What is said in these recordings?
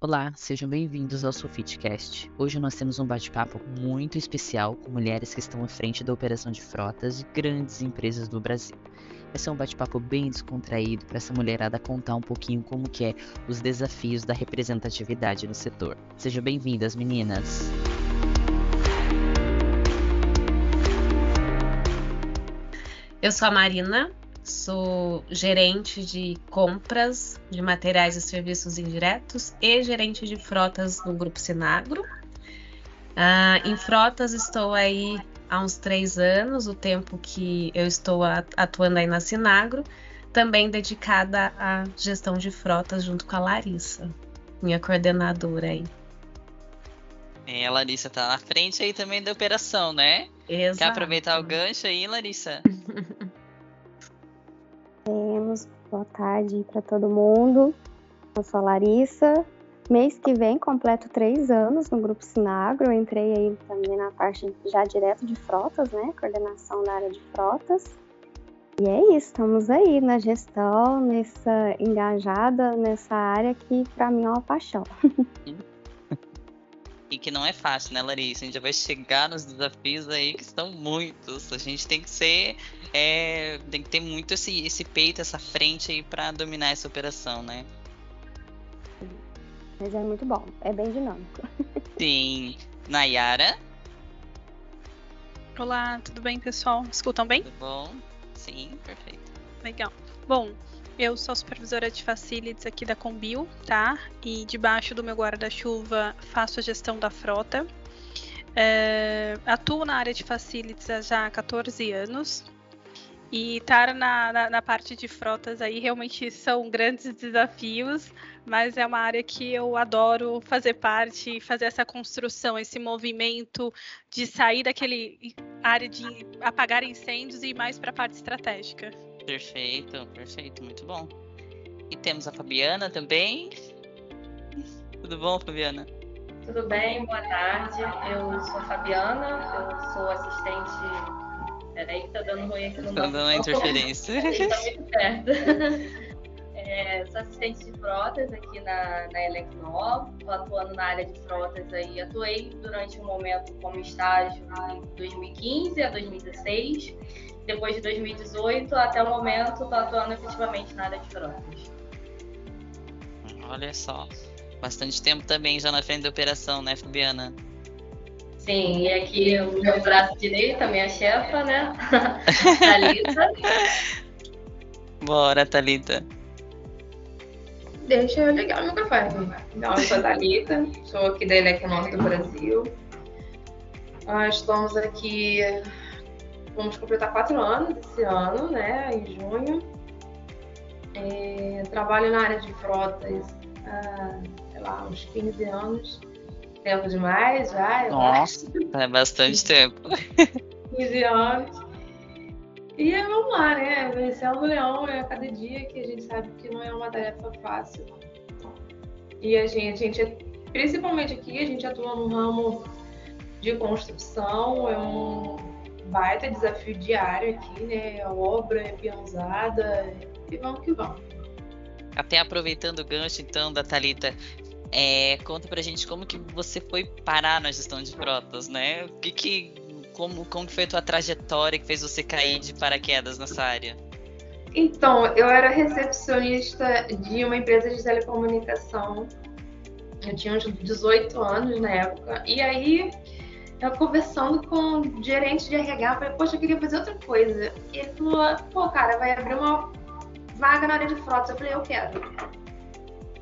Olá, sejam bem-vindos ao Sofitcast. Hoje nós temos um bate-papo muito especial com mulheres que estão à frente da operação de frotas de grandes empresas do Brasil. Vai ser um bate-papo bem descontraído para essa mulherada contar um pouquinho como que é os desafios da representatividade no setor. Sejam bem-vindas, meninas! Eu sou a Marina, sou gerente de compras de materiais e serviços indiretos e gerente de frotas no Grupo Sinagro. Ah, em frotas estou aí há uns três anos, o tempo que eu estou atuando aí na Sinagro, também dedicada à gestão de frotas junto com a Larissa, minha coordenadora aí. É, a Larissa tá na frente aí também da operação, né? Exato. Quer aproveitar o gancho aí, Larissa? Temos. Boa tarde para todo mundo. Eu sou a Larissa. Mês que vem completo três anos no Grupo Sinagro. Eu entrei aí também na parte já direto de frotas, né? Coordenação da área de frotas. E é isso, estamos aí na gestão, nessa engajada nessa área que para mim é uma paixão. E que não é fácil, né, Larissa? A gente já vai chegar nos desafios aí que estão muitos. A gente tem que ser. É, tem que ter muito esse, esse peito, essa frente aí para dominar essa operação, né? Mas é muito bom, é bem dinâmico. Sim. Nayara? Olá, tudo bem, pessoal? Escutam bem? Tudo bom? Sim, perfeito. Legal. Bom, eu sou supervisora de facilities aqui da Combil, tá? E debaixo do meu guarda-chuva faço a gestão da frota. É, atuo na área de facilities há já 14 anos. E estar na, na, na, parte de frotas aí realmente são grandes desafios, mas é uma área que eu adoro fazer parte, fazer essa construção, esse movimento de sair daquele área de apagar incêndios e ir mais para a parte estratégica. Perfeito, perfeito, muito bom. E temos a Fabiana também. Tudo bom, Fabiana? Tudo bem, boa tarde. Eu sou a Fabiana, eu sou assistente. Peraí, que tá dando ruim aqui no Tá dando uma interferência. tá muito perto. É, sou assistente de frotas aqui na, na Elecnor, estou atuando na área de frotas aí. Atuei durante um momento como estágio em 2015 a 2016 depois de 2018 até o momento, estou atuando efetivamente na área de frotas. Olha só, bastante tempo também já na frente da operação, né, Fabiana? Sim, e aqui o meu braço direito, a minha chefa, né? Thalita. Bora, Thalita. Deixa eu ligar o microfone. Então, eu sou a Thalita, sou aqui da Elecnor do Brasil. Nós estamos aqui vamos completar quatro anos esse ano, né, em junho. É, trabalho na área de frotas há, sei lá, uns 15 anos. Tempo demais já. Nossa, é bastante tempo. 15 anos. E vamos lá, né? Vencendo o leão é cada dia que a gente sabe que não é uma tarefa fácil. E a gente, a gente principalmente aqui, a gente atua no ramo de construção, é um, baita desafio diário aqui, né? A obra é peãozada e vamos que vamos. Até aproveitando o gancho, então, da Thalita, é, conta pra gente como que você foi parar na gestão de frotas, né? O que que, como, como que foi a tua trajetória que fez você cair de paraquedas nessa área? Então, eu era recepcionista de uma empresa de telecomunicação. Eu tinha uns 18 anos na época. E aí, eu conversando com o gerente de RH, falei, poxa, eu queria fazer outra coisa. E ele falou, pô, cara, vai abrir uma vaga na área de frotas. Eu falei, eu quero.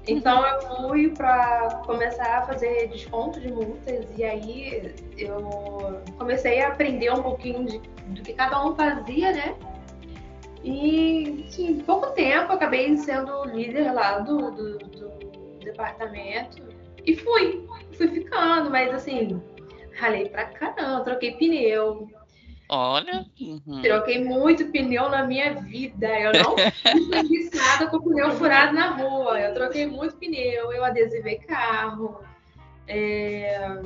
Então eu fui para começar a fazer desconto de multas e aí eu comecei a aprender um pouquinho de, do que cada um fazia, né? E em pouco tempo acabei sendo líder lá do, do, do departamento e fui, fui ficando, mas assim, ralei pra caramba, troquei pneu. Olha. Uhum. Troquei muito pneu na minha vida. Eu não fiz nada com pneu furado na rua. Eu troquei muito pneu, eu adesivei carro. É...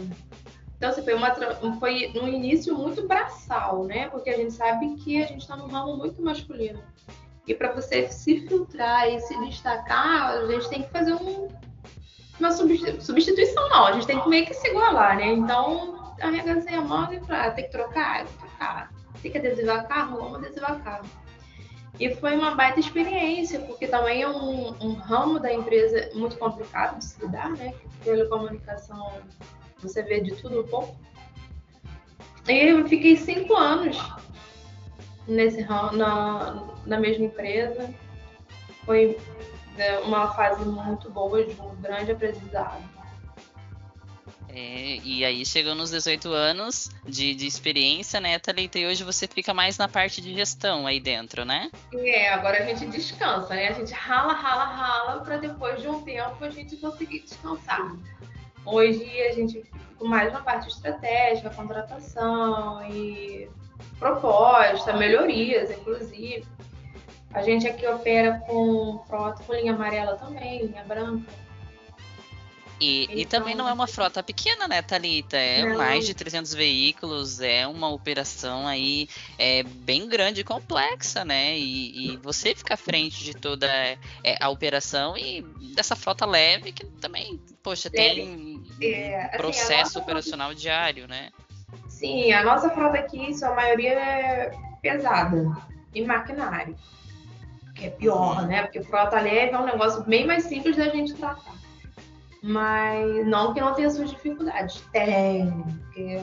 Então, assim, foi, uma, foi um início muito braçal, né? Porque a gente sabe que a gente está num ramo muito masculino. E para você se filtrar e se destacar, a gente tem que fazer um, uma substituição, não. A gente tem que meio que se igualar, né? Então, a mão e falei, ah, tem que trocar? Vou trocar. Tem que adesivar carro? Vamos adesivar carro. E foi uma baita experiência, porque também é um, um ramo da empresa muito complicado de se lidar, né? Telecomunicação, você vê de tudo um pouco. E eu fiquei cinco anos nesse ramo, na, na mesma empresa. Foi né, uma fase muito boa de um grande aprendizado. É, e aí chegou nos 18 anos de, de experiência, né, Thalita? E hoje você fica mais na parte de gestão aí dentro, né? É, agora a gente descansa, né? A gente rala, rala, rala, para depois de um tempo a gente conseguir descansar. Hoje a gente fica mais na parte estratégica, contratação e proposta, melhorias, inclusive. A gente aqui opera com com linha amarela também, linha branca. E, então, e também não é uma frota pequena, né, Thalita? É não. mais de 300 veículos, é uma operação aí é, bem grande e complexa, né? E, e você fica à frente de toda é, a operação e dessa frota leve que também, poxa, tem é, assim, processo operacional diário, né? Sim, a nossa frota aqui, sua maioria é pesada e maquinário. Que é pior, uhum. né? Porque frota leve é um negócio bem mais simples da gente tratar. Mas não que não tenha suas dificuldades. Tem, porque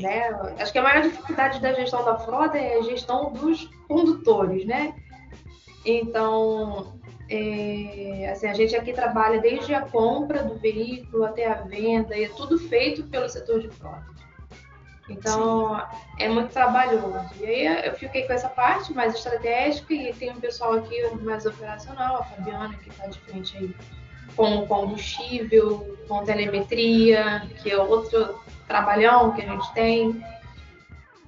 né, acho que a maior dificuldade da gestão da frota é a gestão dos condutores, né? Então, é, assim, a gente aqui trabalha desde a compra do veículo até a venda, e é tudo feito pelo setor de frota. Então, Sim. é muito trabalhoso. E aí eu fiquei com essa parte mais estratégica e tem um pessoal aqui mais operacional, a Fabiana, que está de frente aí com combustível, com telemetria, que é outro trabalhão que a gente tem.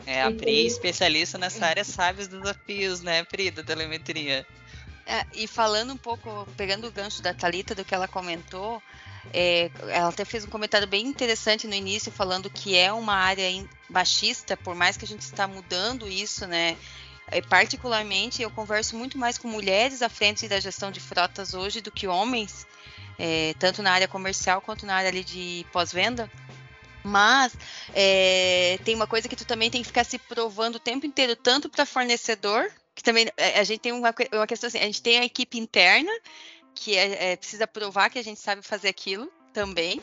É, a Pri, especialista nessa área, sabe os desafios, né, Pri, da telemetria. É, e falando um pouco, pegando o gancho da Talita do que ela comentou, é, ela até fez um comentário bem interessante no início, falando que é uma área baixista, por mais que a gente está mudando isso, né? É, particularmente, eu converso muito mais com mulheres à frente da gestão de frotas hoje do que homens, é, tanto na área comercial quanto na área ali de pós-venda. Mas é, tem uma coisa que tu também tem que ficar se provando o tempo inteiro, tanto para fornecedor, que também é, a gente tem uma, uma questão assim, a gente tem a equipe interna, que é, é, precisa provar que a gente sabe fazer aquilo também.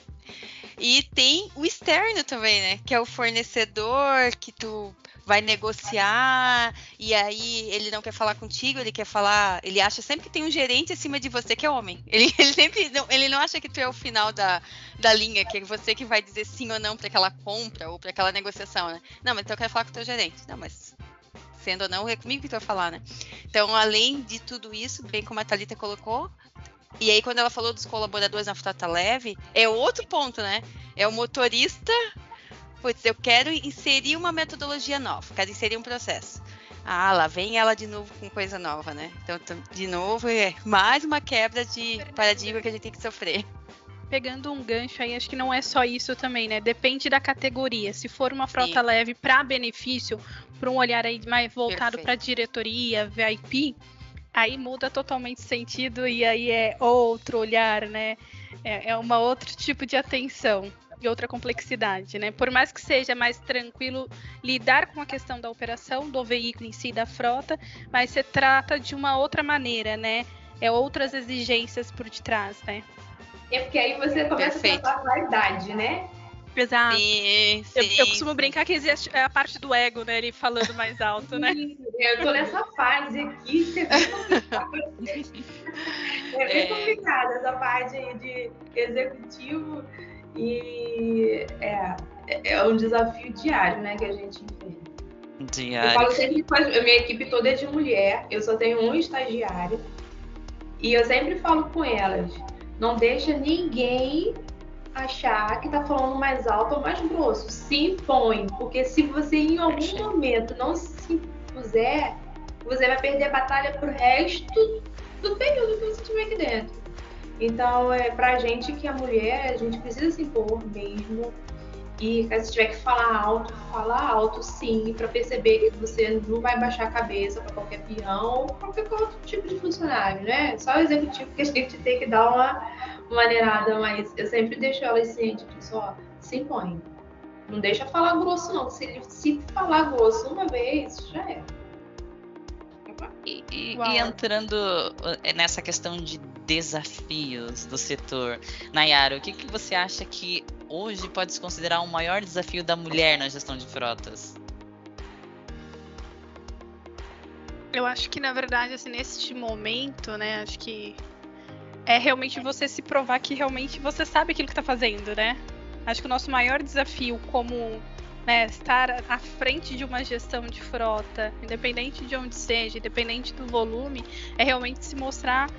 E tem o externo também, né? Que é o fornecedor que tu vai negociar e aí ele não quer falar contigo, ele quer falar, ele acha sempre que tem um gerente acima de você que é homem. Ele, ele sempre não, ele não acha que tu é o final da, da linha, que é você que vai dizer sim ou não para aquela compra ou para aquela negociação, né? Não, mas então eu quero falar com o teu gerente. Não, mas sendo ou não, é comigo que tu vai falar, né? Então, além de tudo isso, bem como a Thalita colocou, e aí quando ela falou dos colaboradores na frota leve, é outro ponto, né? É o motorista putz, eu quero inserir uma metodologia nova, quero inserir um processo. Ah, lá vem ela de novo com coisa nova, né? Então, de novo, é mais uma quebra de paradigma que a gente tem que sofrer. Pegando um gancho aí, acho que não é só isso também, né? Depende da categoria. Se for uma frota Sim. leve para benefício, para um olhar aí mais voltado para diretoria, VIP, aí muda totalmente sentido e aí é outro olhar, né? É, é uma outro tipo de atenção e outra complexidade, né? Por mais que seja mais tranquilo lidar com a questão da operação do veículo em si, da frota, mas se trata de uma outra maneira, né? É outras exigências por detrás, né? É porque aí você começa Perfeito. a pensar a vaidade, né? Exato. Sim, sim, eu, eu, costumo brincar que existe a parte do ego, né? Ele falando mais alto, né? Eu tô nessa fase aqui, que é bem complicado. É bem é. complicado essa parte aí de executivo e é, é um desafio diário, né, que a gente enfrenta. Diário. Eu falo sempre que a minha equipe toda é de mulher, eu só tenho um estagiário. E eu sempre falo com elas, não deixa ninguém achar que tá falando mais alto ou mais grosso. Se impõe, porque se você em algum momento não se impuser, você vai perder a batalha pro resto do período que você estiver aqui dentro. Então, é pra gente que é mulher, a gente precisa se impor mesmo. E se tiver que falar alto, falar alto sim, para perceber que você não vai baixar a cabeça para qualquer peão, qualquer outro tipo de funcionário, né? Só o executivo que a gente tem que dar uma maneirada, mas eu sempre deixo elas cientes disso, ó, se impõe. Não deixa falar grosso, não. Se, se falar grosso uma vez, já é. E, e, e, entrando eh, nessa questão de desafios do setor, Nayara, o que, que você acha que hoje pode se considerar o maior desafio da mulher na gestão de frotas? Eu acho que, na verdade, assim, neste momento, né, acho que é realmente você se provar que realmente você sabe aquilo que está fazendo, né? Acho que o nosso maior desafio como né, estar à frente de uma gestão de frota, independente de onde seja, independente do volume, é realmente se mostrar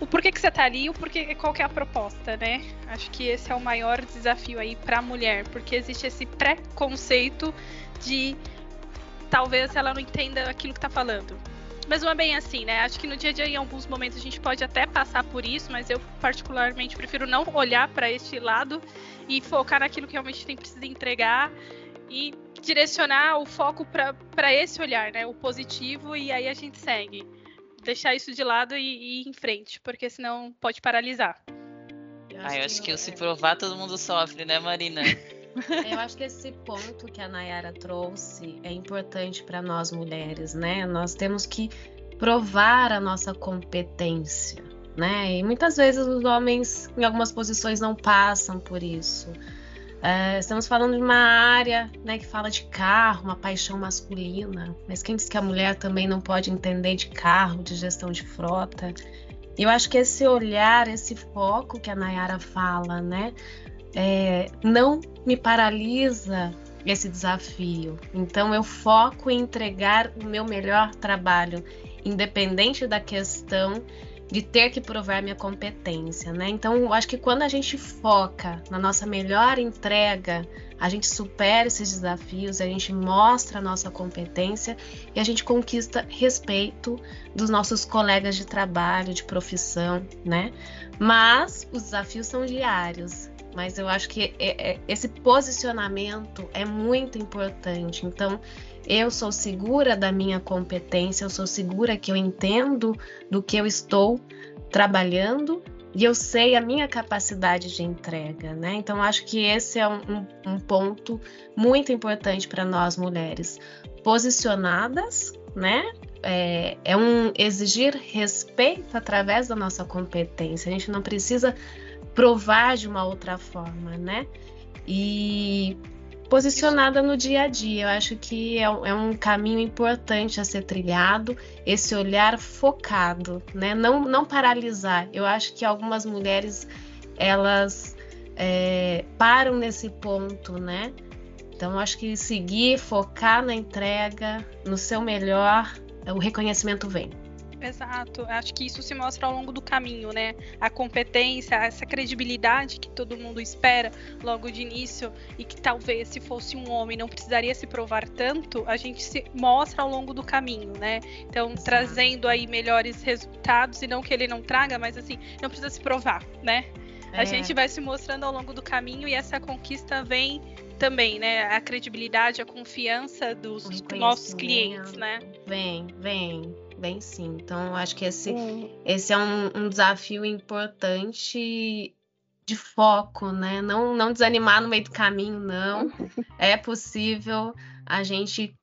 o porquê que você está ali, o porquê, qual que é a proposta, né? Acho que esse é o maior desafio aí para a mulher, porque existe esse preconceito de talvez ela não entenda aquilo que está falando. Mas não é bem assim, né? Acho que no dia a dia, em alguns momentos, a gente pode até passar por isso, mas eu, particularmente, prefiro não olhar para este lado e focar naquilo que realmente tem precisa entregar e direcionar o foco para esse olhar, né? O positivo, e aí a gente segue. Deixar isso de lado e, e ir em frente, porque senão pode paralisar. Eu acho, ah, eu acho que, que eu, se provar, todo mundo sofre, né, Marina? Eu acho que esse ponto que a Nayara trouxe é importante para nós mulheres, né? Nós temos que provar a nossa competência, né? E muitas vezes os homens, em algumas posições, não passam por isso. É, estamos falando de uma área né, que fala de carro, uma paixão masculina, mas quem diz que a mulher também não pode entender de carro, de gestão de frota? Eu acho que esse olhar, esse foco que a Nayara fala, né? é, não me paralisa esse desafio. Então eu foco em entregar o meu melhor trabalho, independente da questão de ter que provar minha competência, né? Então, eu acho que quando a gente foca na nossa melhor entrega, a gente supera esses desafios, a gente mostra a nossa competência e a gente conquista respeito dos nossos colegas de trabalho, de profissão, né? Mas os desafios são diários mas eu acho que é, é, esse posicionamento é muito importante. Então, eu sou segura da minha competência, eu sou segura que eu entendo do que eu estou trabalhando e eu sei a minha capacidade de entrega, né? Então, acho que esse é um, um ponto muito importante para nós mulheres. Posicionadas, né? É, é um exigir respeito através da nossa competência. A gente não precisa provar de uma outra forma, né? E posicionada no dia a dia. Eu acho que é, um, é um caminho importante a ser trilhado, esse olhar focado, né? Não, não paralisar. Eu acho que algumas mulheres elas é, param nesse ponto, né? Então, acho que seguir, focar na entrega, no seu melhor, o reconhecimento vem. Exato. Acho que isso se mostra ao longo do caminho, né? A competência, essa credibilidade que todo mundo espera logo de início e que talvez se fosse um homem não precisaria se provar tanto, a gente se mostra ao longo do caminho, né? Então, Exato. trazendo aí melhores resultados e não que ele não traga, mas assim, não precisa se provar, né? É. A gente vai se mostrando ao longo do caminho e essa conquista vem também, né? A credibilidade, a confiança dos nossos clientes, né? Vem, vem. Bem sim. Então, acho que esse, esse é um, um, desafio importante de foco, né? Não, não desanimar no meio do caminho, não. É possível a gente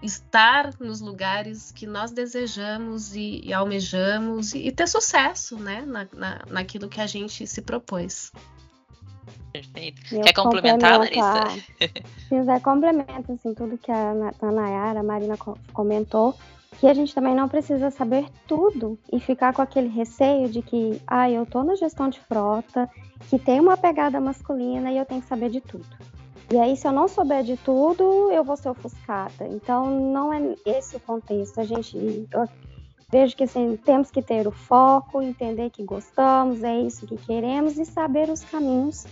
estar nos lugares que nós desejamos e, e almejamos e, e, ter sucesso, né? Na, na, naquilo que a gente se propôs. Perfeito. Quer complementar, Larissa? Se quiser, complemento assim, tudo que a, a Nayara, a Marina comentou que a gente também não precisa saber tudo e ficar com aquele receio de que, ah, eu tô na gestão de frota, que tem uma pegada masculina e eu tenho que saber de tudo. E aí, se eu não souber de tudo, eu vou ser ofuscada. Então, não é esse o contexto. A gente, eu vejo que assim, temos que ter o foco, entender que gostamos, é isso que queremos e saber os caminhos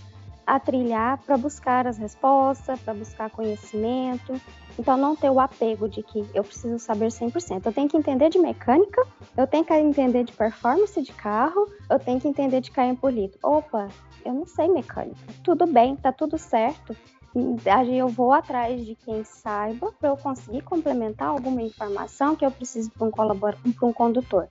a trilhar para buscar as respostas, para buscar conhecimento então, não ter o apego de que eu preciso saber 100%. Eu tenho que entender de mecânica, eu tenho que entender de performance de carro, eu tenho que entender de carro polido. Opa, eu não sei mecânica. Tudo bem, tá tudo certo. eu vou atrás de quem saiba para eu conseguir complementar alguma informação que eu preciso para um para um condutor.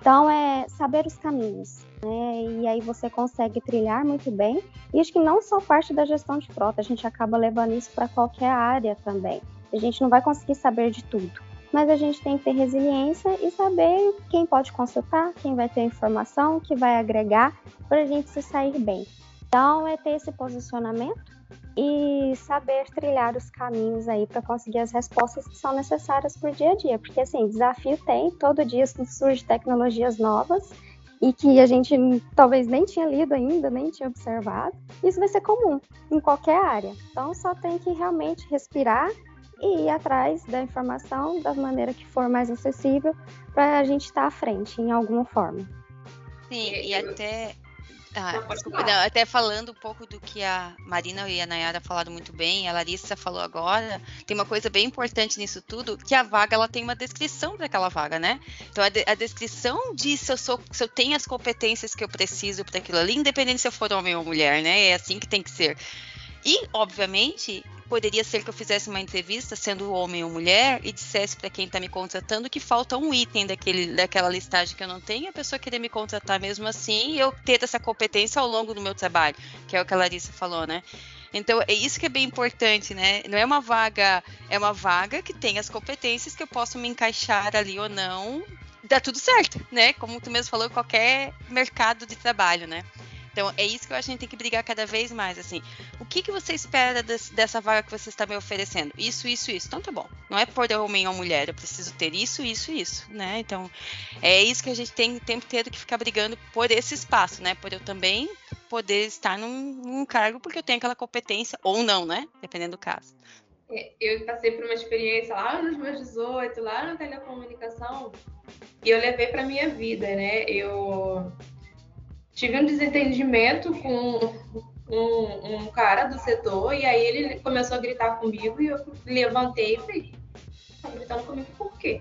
Então é saber os caminhos, né? E aí você consegue trilhar muito bem. E acho que não só parte da gestão de frota, a gente acaba levando isso para qualquer área também. A gente não vai conseguir saber de tudo, mas a gente tem que ter resiliência e saber quem pode consultar, quem vai ter informação, que vai agregar para a gente se sair bem. Então é ter esse posicionamento e saber trilhar os caminhos aí para conseguir as respostas que são necessárias para o dia a dia, porque assim, desafio tem, todo dia surge tecnologias novas e que a gente talvez nem tinha lido ainda, nem tinha observado. Isso vai ser comum em qualquer área. Então só tem que realmente respirar e ir atrás da informação da maneira que for mais acessível para a gente estar tá à frente em alguma forma. Sim, e até ah, desculpa, não, até falando um pouco do que a Marina e a Nayara falaram muito bem, a Larissa falou agora, tem uma coisa bem importante nisso tudo, que a vaga ela tem uma descrição para aquela vaga, né? Então a, de, a, descrição de se eu, sou, se eu tenho as competências que eu preciso para aquilo ali, independente se eu for homem ou mulher, né? É assim que tem que ser. E, obviamente, poderia ser que eu fizesse uma entrevista, sendo homem ou mulher, e dissesse para quem está me contratando que falta um item daquele, daquela listagem que eu não tenho, a pessoa querer me contratar mesmo assim e eu ter essa competência ao longo do meu trabalho, que é o que a Larissa falou, né? Então, é isso que é bem importante, né? Não é uma vaga, é uma vaga que tem as competências que eu posso me encaixar ali ou não, dá tudo certo, né? Como tu mesmo falou, qualquer mercado de trabalho, né? Então é isso que eu acho que a gente tem que brigar cada vez mais, assim. O que, que você espera desse, dessa vaga que você está me oferecendo? Isso, isso, isso. Então tá bom. Não é por homem ou mulher, eu preciso ter isso, isso, isso, né? Então é isso que a gente tem o tempo inteiro que ficar brigando por esse espaço, né? Por eu também poder estar num, num cargo porque eu tenho aquela competência ou não, né? Dependendo do caso. É, eu passei por uma experiência lá nos meus 18, lá na telecomunicação, e eu levei para minha vida, né? Eu tive um desentendimento com um, um, cara do setor, e aí ele começou a gritar comigo, e eu levantei e falei, tá gritando comigo por quê?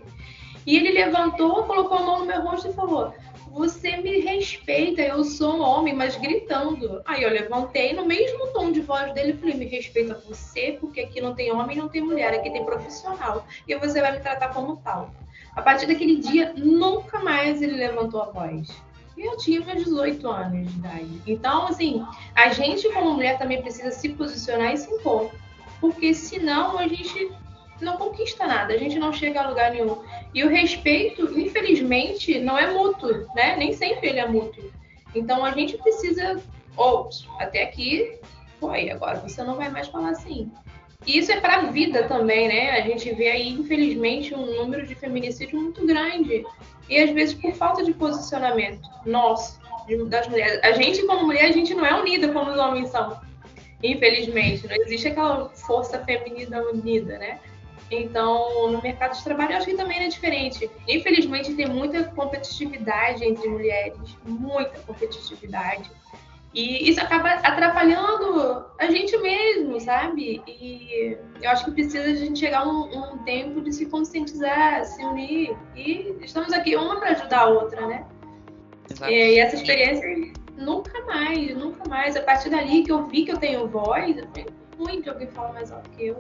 E ele levantou, colocou a mão no meu rosto e falou, você me respeita, eu sou um homem, mas gritando. Aí eu levantei no mesmo tom de voz dele falei, me respeita você, porque aqui não tem homem não tem mulher, aqui tem profissional. E você vai me tratar como tal. A partir daquele dia, nunca mais ele levantou a voz eu tinha meus 18 anos de idade. Então, assim, a gente como mulher também precisa se posicionar e se impor. Porque senão a gente não conquista nada, a gente não chega a lugar nenhum. E o respeito, infelizmente, não é mútuo, né? Nem sempre ele é mútuo. Então a gente precisa, ou até aqui, foi, agora você não vai mais falar assim. E isso é para a vida também, né? A gente vê aí, infelizmente, um número de feminicídio muito grande. E às vezes por falta de posicionamento nosso, das mulheres. A gente, como mulher, a gente não é unida como os homens são. Infelizmente. Não existe aquela força feminina unida, né? Então, no mercado de trabalho, eu acho que também é diferente. Infelizmente, tem muita competitividade entre mulheres, muita competitividade. E isso acaba atrapalhando a gente mesmo, sabe? E eu acho que precisa a gente chegar um, um tempo de se conscientizar, se unir. E estamos aqui uma para ajudar a outra, né? Exato. E essa experiência nunca mais, nunca mais. A partir dali que eu vi que eu tenho voz, eu tenho muito alguém fala mais alto que eu.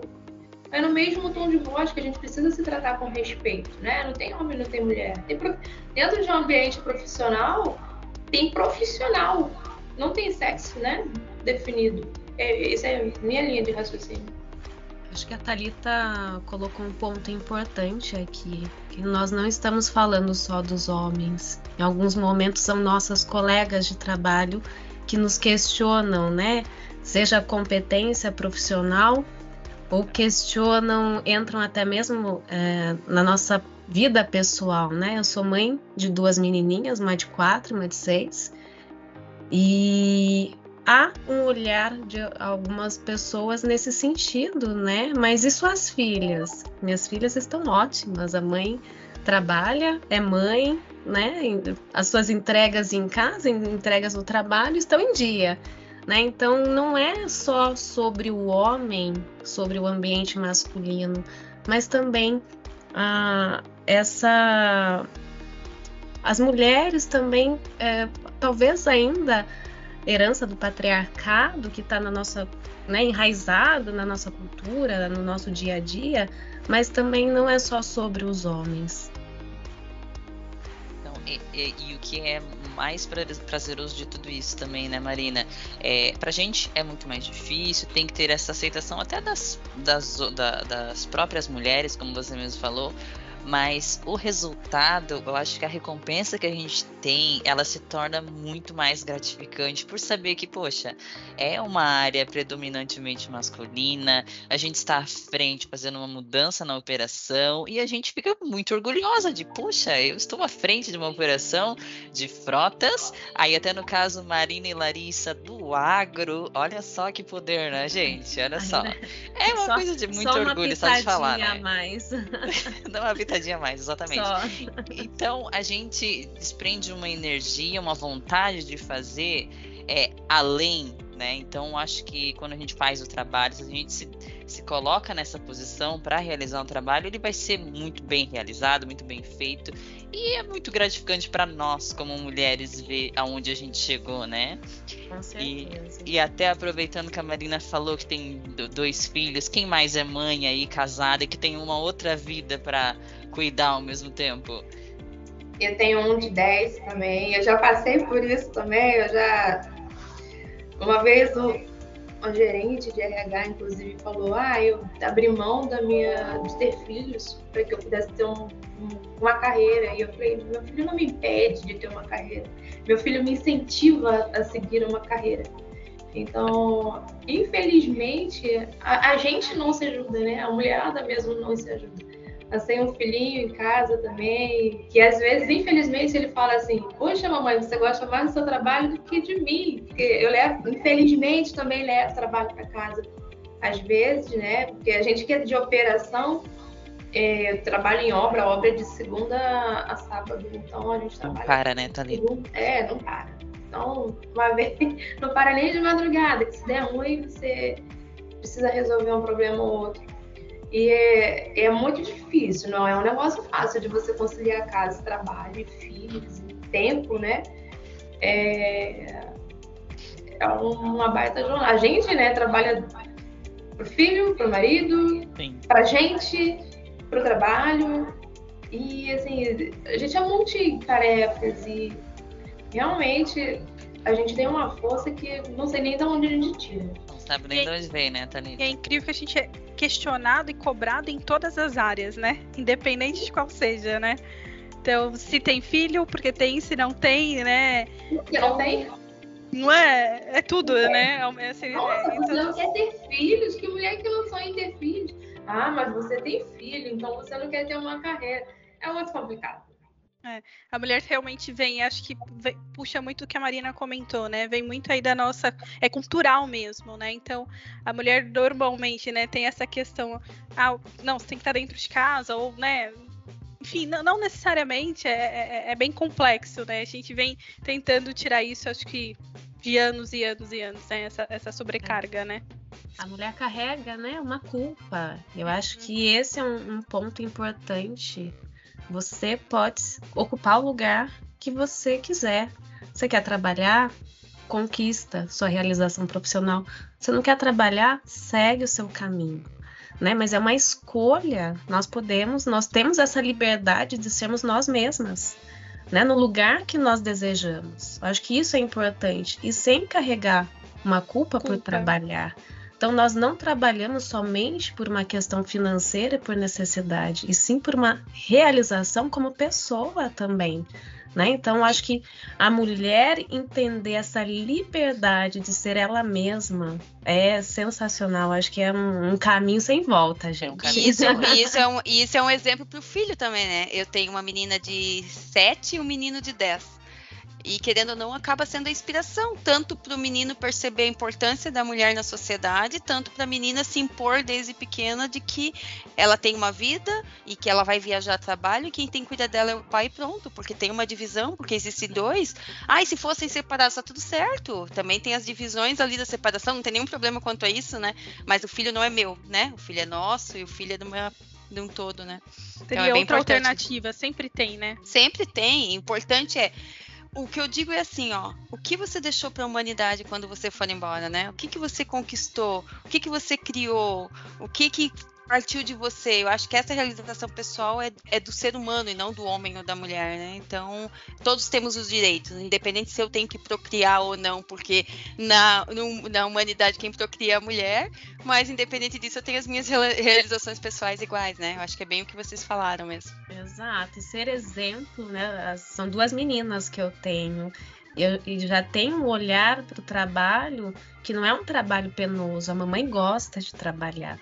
É no mesmo tom de voz que a gente precisa se tratar com respeito, né? Não tem homem, não tem mulher. Tem pro... Dentro de um ambiente profissional, tem profissional não tem sexo, né? Definido. É, essa é a minha linha de raciocínio. Acho que a Talita colocou um ponto importante aqui, que nós não estamos falando só dos homens. Em alguns momentos são nossas colegas de trabalho que nos questionam, né? Seja a competência profissional ou questionam, entram até mesmo é, na nossa vida pessoal, né? Eu sou mãe de duas menininhas, uma de quatro, uma de seis. E há um olhar de algumas pessoas nesse sentido, né? Mas e suas filhas? Minhas filhas estão ótimas. A mãe trabalha, é mãe, né? As suas entregas em casa, entregas no trabalho estão em dia. Né? Então não é só sobre o homem, sobre o ambiente masculino, mas também ah, essa as mulheres também, é, talvez ainda herança do patriarcado que está na nossa, né, enraizado na nossa cultura, no nosso dia a dia, mas também não é só sobre os homens. E, e, e, o que é mais prazeroso de tudo isso também, né, Marina? É, pra gente é muito mais difícil, tem que ter essa aceitação até das, das, da, das próprias mulheres, como você mesmo falou, mas o resultado, eu acho que a recompensa que a gente tem, ela se torna muito mais gratificante por saber que, poxa, é uma área predominantemente masculina, a gente está à frente fazendo uma mudança na operação e a gente fica muito orgulhosa de, poxa, eu estou à frente de uma operação de frotas, aí até no caso Marina e Larissa do agro, olha só que poder, né, gente? Olha só. É uma só, coisa de muito orgulho, só de falar, né? A mais. Dá uma pitadinha a mais, exatamente. Só. Então a gente desprende uma energia, uma vontade de fazer é, além, né? Então acho que quando a gente faz o trabalho, se a gente se, se coloca nessa posição para realizar um trabalho, ele vai ser muito bem realizado, muito bem feito e é muito gratificante para nós como mulheres ver aonde a gente chegou, né? Com certeza. E, e até aproveitando que a Marina falou que tem dois filhos, quem mais é mãe aí casada e que tem uma outra vida para cuidar ao mesmo tempo? Eu tenho um de 10 também. Eu já passei por isso também. Eu já. Uma vez o, o gerente de RH, inclusive, falou: Ah, eu abri mão da minha, de ter filhos para que eu pudesse ter um, um, uma carreira. E eu falei: Meu filho não me impede de ter uma carreira. Meu filho me incentiva a seguir uma carreira. Então, infelizmente, a, a gente não se ajuda, né? A mulherada mesmo não se ajuda tenho um filhinho em casa também, que às vezes, infelizmente, ele fala assim: Poxa, mamãe, você gosta mais do seu trabalho do que de mim. Porque eu levo, infelizmente, também levo trabalho para casa, às vezes, né? Porque a gente que é de operação, é, eu trabalho em obra, a obra é de segunda a sábado, então a gente trabalha. Não para, né, Thalita? É, não para. Então, uma vez, não para nem de madrugada, que se der ruim, você precisa resolver um problema ou outro. E é, é muito difícil, não é um negócio fácil de você conciliar casa, trabalho, filhos, tempo, né? É, é uma baita jornada. A gente, né, trabalha pro filho, pro marido, Sim. pra gente, pro trabalho. E, assim, a gente é multitarefas e realmente a gente tem uma força que não sei nem de onde a gente tira sabe nem de onde vem, né, Thalita? É incrível que a gente é questionado e cobrado em todas as áreas, né? Independente de qual seja, né? Então, se tem filho, porque tem, se não tem, né? Porque não tem? Não é? É tudo, é. né? É, assim, Nossa, é, você então... não quer ter filhos? Que mulher que não sonha em ter filhos? Ah, mas você tem filho, então você não quer ter uma carreira. É muito complicado. É, a mulher realmente vem, acho que vem, puxa muito o que a Marina comentou, né? Vem muito aí da nossa. É cultural mesmo, né? Então, a mulher normalmente, né, tem essa questão. Ah, não, você tem que estar dentro de casa, ou, né? Enfim, não, não necessariamente, é, é, é, bem complexo, né? A gente vem tentando tirar isso, acho que de anos e anos e anos, né? Essa, essa sobrecarga, né? A mulher carrega, né, uma culpa. Eu acho que esse é um, um ponto importante você pode ocupar o lugar que você quiser. Você quer trabalhar? Conquista sua realização profissional. Você não quer trabalhar? Segue o seu caminho. Né? Mas é uma escolha. Nós podemos, nós temos essa liberdade de sermos nós mesmas, né? No lugar que nós desejamos. Eu acho que isso é importante e sem carregar uma culpa, culpa. por trabalhar. Então, nós não trabalhamos somente por uma questão financeira, por necessidade, e sim por uma realização como pessoa também. Né? Então, acho que a mulher entender essa liberdade de ser ela mesma é sensacional. Acho que é um, um caminho sem volta, gente. E isso, isso, é um, isso é um exemplo para o filho também, né? Eu tenho uma menina de 7 e um menino de 10. E querendo ou não, acaba sendo a inspiração, tanto para o menino perceber a importância da mulher na sociedade, tanto para a menina se impor desde pequena de que ela tem uma vida e que ela vai viajar a trabalho e quem tem que cuidar dela é o pai pronto, porque tem uma divisão, porque existem dois. Ah, e se fossem separados, tá tudo certo. Também tem as divisões ali da separação, não tem nenhum problema quanto a isso, né? Mas o filho não é meu, né? O filho é nosso e o filho é do meu de um todo, né? Teria então é outra importante. alternativa, sempre tem, né? Sempre tem. O importante é o que eu digo é assim, ó, o que você deixou para a humanidade quando você for embora, né? O que, que você conquistou? O que, que você criou? O que, que partiu de você. Eu acho que essa realização pessoal é, é, do ser humano e não do homem ou da mulher, né? Então, todos temos os direitos, independente se eu tenho que procriar ou não, porque na, no, na humanidade quem procria é a mulher, mas independente disso eu tenho as minhas realizações pessoais iguais, né? Eu acho que é bem o que vocês falaram mesmo. Exato, e ser exemplo, né? São duas meninas que eu tenho. Eu, já tenho um olhar para o trabalho que não é um trabalho penoso. A mamãe gosta de trabalhar.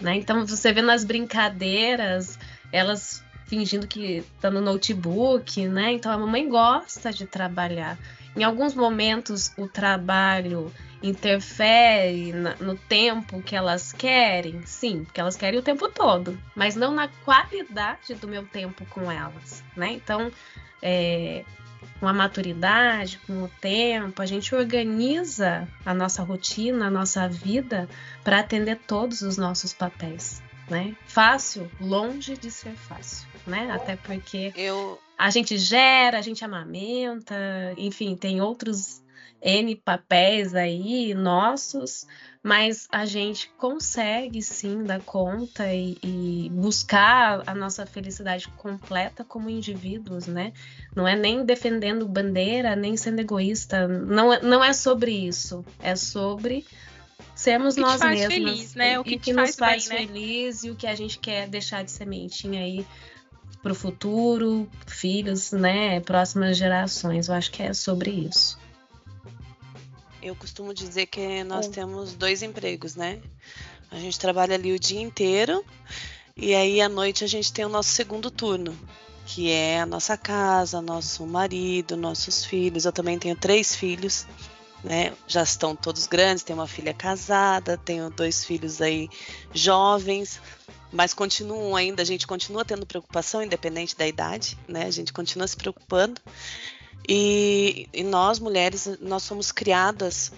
Né? Então você vê nas brincadeiras elas fingindo que estão no notebook, né? Então a mamãe gosta de trabalhar. Em alguns momentos o trabalho interfere na, no tempo que elas querem, sim, porque elas querem o tempo todo, mas não na qualidade do meu tempo com elas, né? Então, é, com a maturidade, com o tempo, a gente organiza a nossa rotina, a nossa vida para atender todos os nossos papéis. Né? Fácil, longe de ser fácil, né? Até porque eu... a gente gera, a gente amamenta, enfim, tem outros N papéis aí nossos, mas a gente consegue sim dar conta e, e, buscar a nossa felicidade completa como indivíduos, né? Não é nem defendendo bandeira, nem sendo egoísta, não, é, não é sobre isso, é sobre sermos nós mesmos. Feliz, né? O que, e que nos faz bem, né? feliz e o que a gente quer deixar de sementinha aí para o futuro, filhos, né? Próximas gerações. Eu acho que é sobre isso. Eu costumo dizer que nós é. temos dois empregos, né? A gente trabalha ali o dia inteiro e aí à noite a gente tem o nosso segundo turno, que é a nossa casa, nosso marido, nossos filhos. Eu também tenho três filhos, né? Já estão todos grandes, tenho uma filha casada, tenho dois filhos aí jovens, mas continuam ainda, a gente continua tendo preocupação, independente da idade, né? A gente continua se preocupando. E, e nós, mulheres, nós somos criadas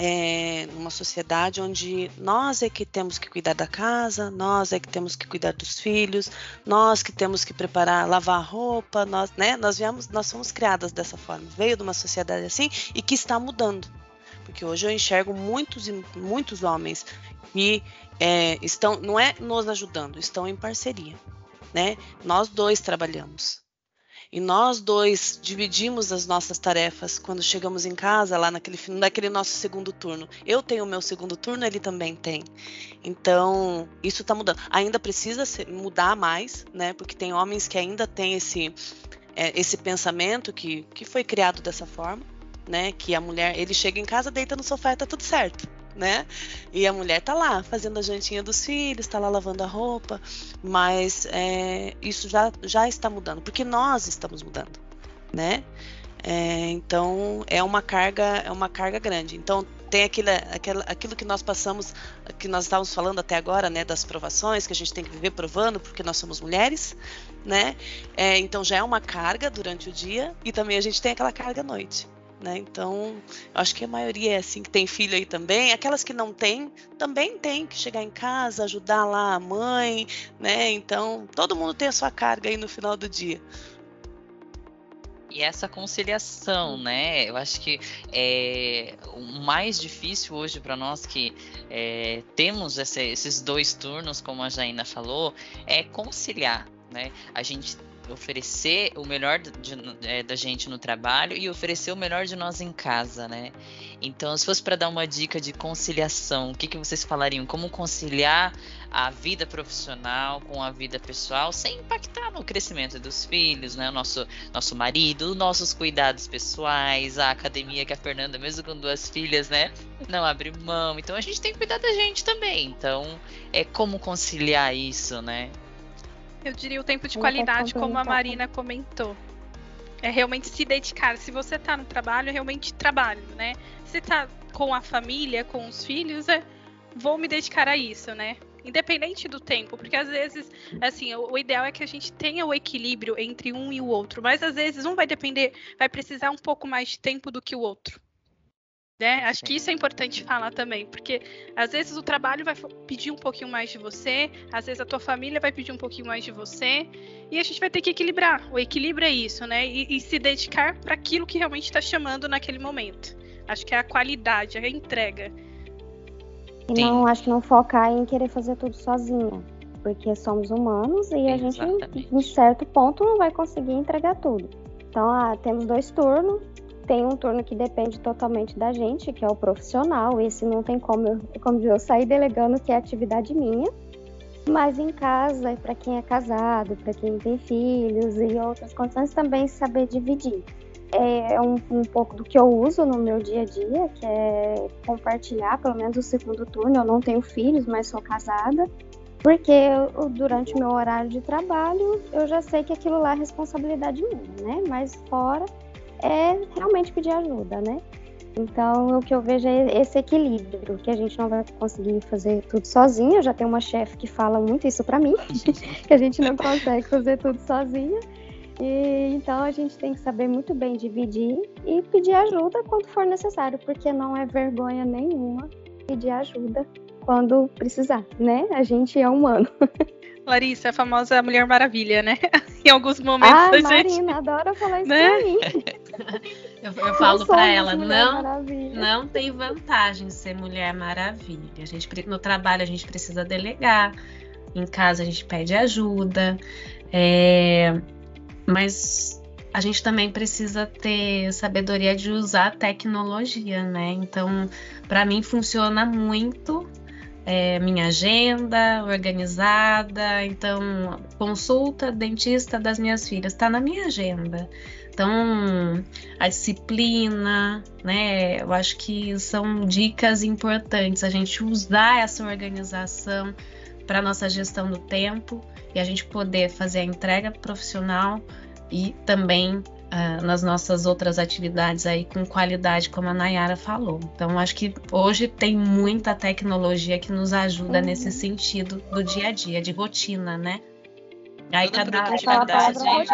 é, numa sociedade onde nós é que temos que cuidar da casa, nós é que temos que cuidar dos filhos, nós que temos que preparar, lavar roupa, nós, né? Nós viemos, nós somos criadas dessa forma. Veio de uma sociedade assim e que está mudando, porque hoje eu enxergo muitos muitos homens que é, estão, não é nos ajudando, estão em parceria, né? Nós dois trabalhamos. E nós dois dividimos as nossas tarefas quando chegamos em casa, lá naquele, naquele nosso segundo turno. Eu tenho o meu segundo turno, ele também tem. Então, isso está mudando. Ainda precisa mudar mais, né? Porque tem homens que ainda têm esse, é, esse pensamento que, que foi criado dessa forma, né? Que a mulher, ele chega em casa, deita no sofá e tá tudo certo né? E a mulher tá lá fazendo a jantinha dos filhos, tá lá lavando a roupa, mas é, isso já, já está mudando, porque nós estamos mudando, né? É, então é uma carga é uma carga grande. Então tem aquilo, aquilo, aquilo que nós passamos, que nós estávamos falando até agora, né, das provações que a gente tem que viver provando porque nós somos mulheres, né? É, então já é uma carga durante o dia e também a gente tem aquela carga à noite. Né? Então, acho que a maioria é assim que tem filho aí também. Aquelas que não têm, também tem que chegar em casa, ajudar lá a mãe, né? Então, todo mundo tem a sua carga aí no final do dia. E essa conciliação, né? Eu acho que é, o mais difícil hoje para nós que é, temos esse, esses dois turnos, como a Jaina falou, é conciliar, né? A gente oferecer o melhor de, é, da gente no trabalho e oferecer o melhor de nós em casa, né? Então, se fosse para dar uma dica de conciliação, o que, que vocês falariam? Como conciliar a vida profissional com a vida pessoal sem impactar no crescimento dos filhos, né? O nosso, nosso marido, os nossos cuidados pessoais, a academia que a Fernanda, mesmo com duas filhas, né? Não abre mão. Então, a gente tem que cuidar da gente também. Então, é como conciliar isso, né? Eu diria o tempo de qualidade, como a Marina comentou. É realmente se dedicar. Se você está no trabalho, é realmente trabalho, né? Se está com a família, com os filhos, é vou me dedicar a isso, né? Independente do tempo, porque às vezes, assim, o, o, ideal é que a gente tenha o equilíbrio entre um e o outro, mas às vezes um vai depender, vai precisar um pouco mais de tempo do que o outro. Né? Acho que isso é importante falar também, porque às vezes o trabalho vai pedir um pouquinho mais de você, às vezes a tua família vai pedir um pouquinho mais de você, e a gente vai ter que equilibrar. O equilíbrio é isso, né? E, e se dedicar para aquilo que realmente está chamando naquele momento. Acho que é a qualidade, a entrega. E não, acho que não focar em querer fazer tudo sozinha, porque somos humanos e a Exatamente. gente, em certo ponto, não vai conseguir entregar tudo. Então, ah, temos dois turnos, tem um turno que depende totalmente da gente, que é o profissional. Esse não tem como eu, como eu sair delegando, que é atividade minha. Mas em casa, para quem é casado, para quem tem filhos e outras condições, também saber dividir. É um, um, pouco do que eu uso no meu dia a dia, que é compartilhar pelo menos o segundo turno. Eu não tenho filhos, mas sou casada. Porque eu, durante o meu horário de trabalho, eu já sei que aquilo lá é responsabilidade minha, né? Mas fora, é realmente pedir ajuda, né? Então, o que eu vejo é esse equilíbrio, que a gente não vai conseguir fazer tudo sozinha. Eu já tenho uma chefe que fala muito isso para mim, que a gente não consegue fazer tudo sozinha. E, então, a gente tem que saber muito bem dividir e pedir ajuda quando for necessário, porque não é vergonha nenhuma pedir ajuda quando precisar, né? A gente é humano. Larissa, a famosa Mulher Maravilha, né? em alguns momentos ah, a gente. Marina, adora falar isso né? pra mim. eu, eu falo para ela, não, não tem vantagem ser Mulher Maravilha. A gente, no trabalho a gente precisa delegar, em casa a gente pede ajuda, é, mas a gente também precisa ter sabedoria de usar a tecnologia, né? Então, para mim funciona muito é, minha agenda organizada, então consulta dentista das minhas filhas está na minha agenda. Então, a disciplina, né? Eu acho que são dicas importantes a gente usar essa organização para nossa gestão do tempo e a gente poder fazer a entrega profissional e também uh, nas nossas outras atividades aí com qualidade, como a Nayara falou. Então, acho que hoje tem muita tecnologia que nos ajuda uhum. nesse sentido do dia a dia, de rotina, né? Aí toda cada produtividade. Sim,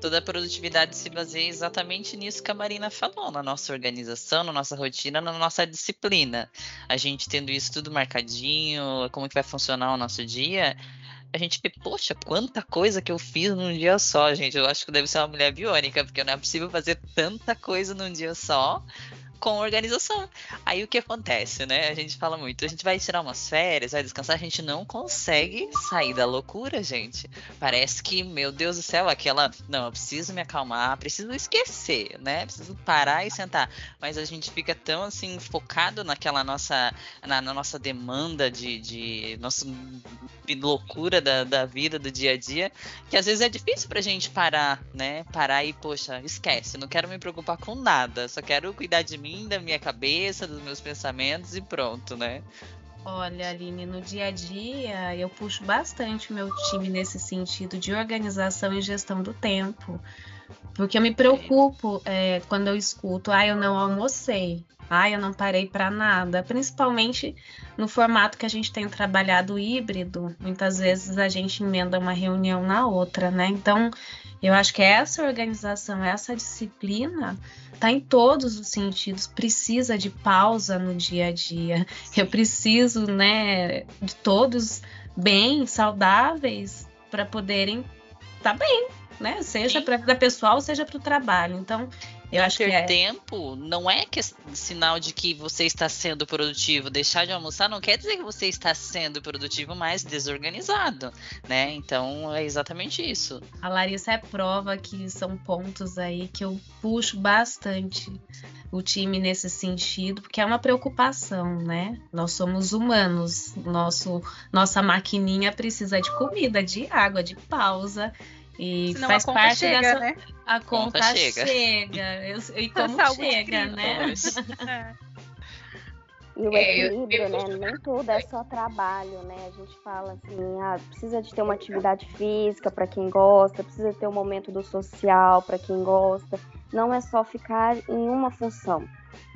toda a produtividade se baseia exatamente nisso que a Marina falou, na nossa organização, na nossa rotina, na nossa disciplina. A gente tendo isso tudo marcadinho, como que vai funcionar o nosso dia, a gente vê, poxa, quanta coisa que eu fiz num dia só, gente. Eu acho que deve ser uma mulher biônica, porque não é possível fazer tanta coisa num dia só com organização. Aí o que acontece, né? A gente fala muito, a gente vai tirar umas férias, vai descansar, a gente não consegue sair da loucura, gente. Parece que, meu Deus do céu, aquela, não, eu preciso me acalmar, preciso esquecer, né? Preciso parar e sentar. Mas a gente fica tão assim focado naquela nossa, na, na nossa demanda de, de nossa loucura da, da vida, do dia a dia, que às vezes é difícil pra gente parar, né? Parar e, poxa, esquece, não quero me preocupar com nada, só quero cuidar de mim da minha cabeça, dos meus pensamentos e pronto, né? Olha, Aline, no dia a dia eu puxo bastante o meu time nesse sentido de organização e gestão do tempo. Porque eu me preocupo é, quando eu escuto, ah, eu não almocei, ah, eu não parei para nada. Principalmente no formato que a gente tem trabalhado híbrido, muitas vezes a gente emenda uma reunião na outra, né? Então, eu acho que essa organização, essa disciplina tá em todos os sentidos, precisa de pausa no dia a dia. Eu preciso, né, de todos bem, saudáveis para poderem estar tá bem, né? Seja para a pessoal, seja para o trabalho. Então, eu acho ter que é... tempo não é que, sinal de que você está sendo produtivo. Deixar de almoçar não quer dizer que você está sendo produtivo, mas desorganizado, né? Então é exatamente isso. A Larissa é prova que são pontos aí que eu puxo bastante o time nesse sentido, porque é uma preocupação, né? Nós somos humanos, nosso nossa maquininha precisa de comida, de água, de pausa. E Senão faz parte chega, dessa. Né? A conta, conta chega. chega. Eu, e como chega, né? E o é, equilíbrio, né? Nem tudo é só trabalho, né? A gente fala assim, ah, precisa de ter uma atividade física para quem gosta, precisa ter um momento do social para quem gosta. Não é só ficar em uma função,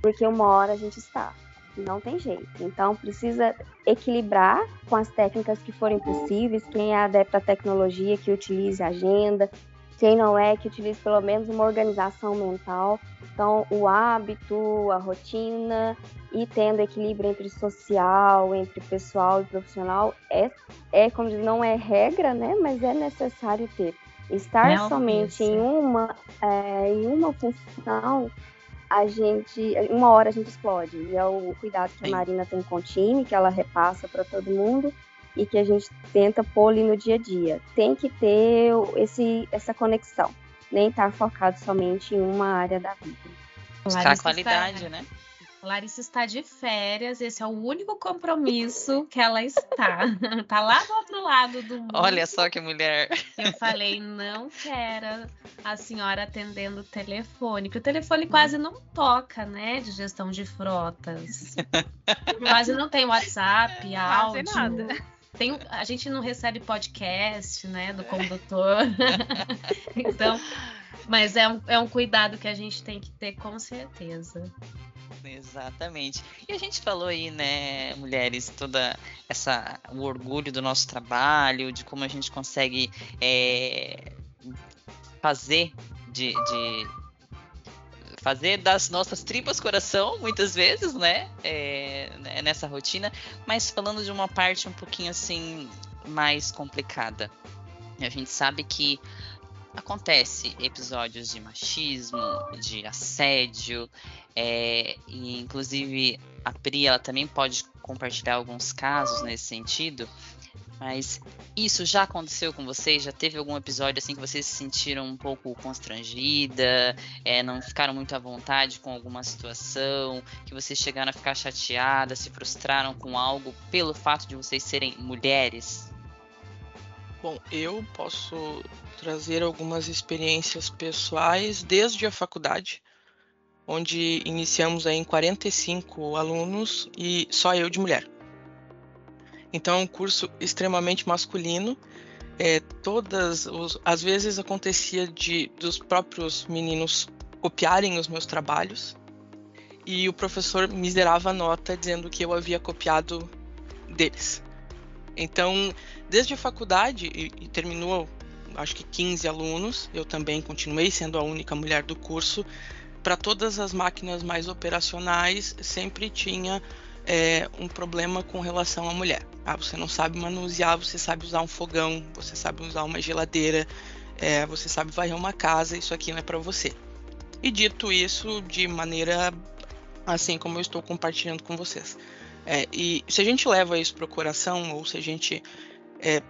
porque uma hora a gente está. Não tem jeito. Então precisa equilibrar com as técnicas que forem possíveis. Quem é adepto à tecnologia, que utilize a agenda, quem não é, que utilize pelo menos uma organização mental. Então, o hábito, a rotina e tendo equilíbrio entre social, entre pessoal e profissional é, é como diz, não é regra, né? Mas é necessário ter. Estar somente em uma, é, em uma função, a gente, uma hora a gente explode. E é o cuidado que a. Marina tem com o time, que ela repassa para todo mundo e que a gente tenta pôr ali no dia a dia. Tem que ter esse, essa conexão, nem estar focado somente em uma área da vida. Buscar a Larissa qualidade, né? Larissa está de férias, esse é o único compromisso que ela está. tá lá do outro lado do mundo. Olha só que mulher. Eu falei, não quero a senhora atendendo o telefone, porque o telefone quase não toca, né, de gestão de frotas. quase não tem WhatsApp, Quase áudio. nada. Tem, a gente não recebe podcast, né, do condutor. então, mas é um, é um cuidado que a gente tem que ter com certeza. Exatamente. E a gente falou aí, né, mulheres, toda essa o orgulho do nosso trabalho, de como a gente consegue é, fazer de, de- fazer das nossas tripas coração, muitas vezes, né, é, né, nessa rotina. Mas falando de uma parte um pouquinho assim mais complicada, a gente sabe que acontece episódios de machismo, de assédio, é, e inclusive a Pri ela também pode compartilhar alguns casos nesse sentido. Mas isso já aconteceu com vocês? Já teve algum episódio assim que vocês se sentiram um pouco constrangida, é, não ficaram muito à vontade com alguma situação, que vocês chegaram a ficar chateadas, se frustraram com algo pelo fato de vocês serem mulheres? Bom, eu posso trazer algumas experiências pessoais desde a faculdade, onde iniciamos aí em 45 alunos e só eu de mulher. Então é um curso extremamente masculino. É, todas os, às vezes acontecia de dos próprios meninos copiarem os meus trabalhos e o professor me zerava a nota dizendo que eu havia copiado deles. Então, desde a faculdade, e, e terminou, acho que 15 alunos, eu também continuei sendo a única mulher do curso. Para todas as máquinas mais operacionais, sempre tinha é, um problema com relação à mulher. Ah, você não sabe manusear, você sabe usar um fogão, você sabe usar uma geladeira, é, você sabe varrer uma casa, isso aqui não é para você. E dito isso de maneira assim como eu estou compartilhando com vocês. É, e se a gente leva isso para o coração, ou se a gente é,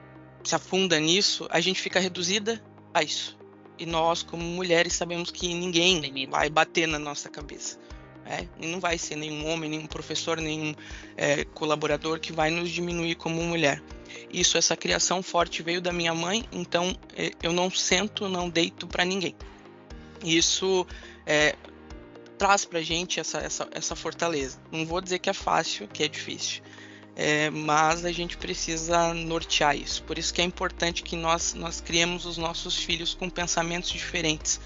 se afunda nisso, a gente fica reduzida a isso. E nós, como mulheres, sabemos que ninguém vai bater na nossa cabeça. É, não vai ser nenhum homem, nenhum professor, nenhum é, colaborador que vai nos diminuir como mulher. Isso, essa criação forte veio da minha mãe, então é, eu não sento, não deito para ninguém. Isso é, traz pra gente essa, essa, essa fortaleza. Não vou dizer que é fácil, que é difícil, é, mas a gente precisa nortear isso. Por isso que é importante que nós, nós criemos os nossos filhos com pensamentos diferentes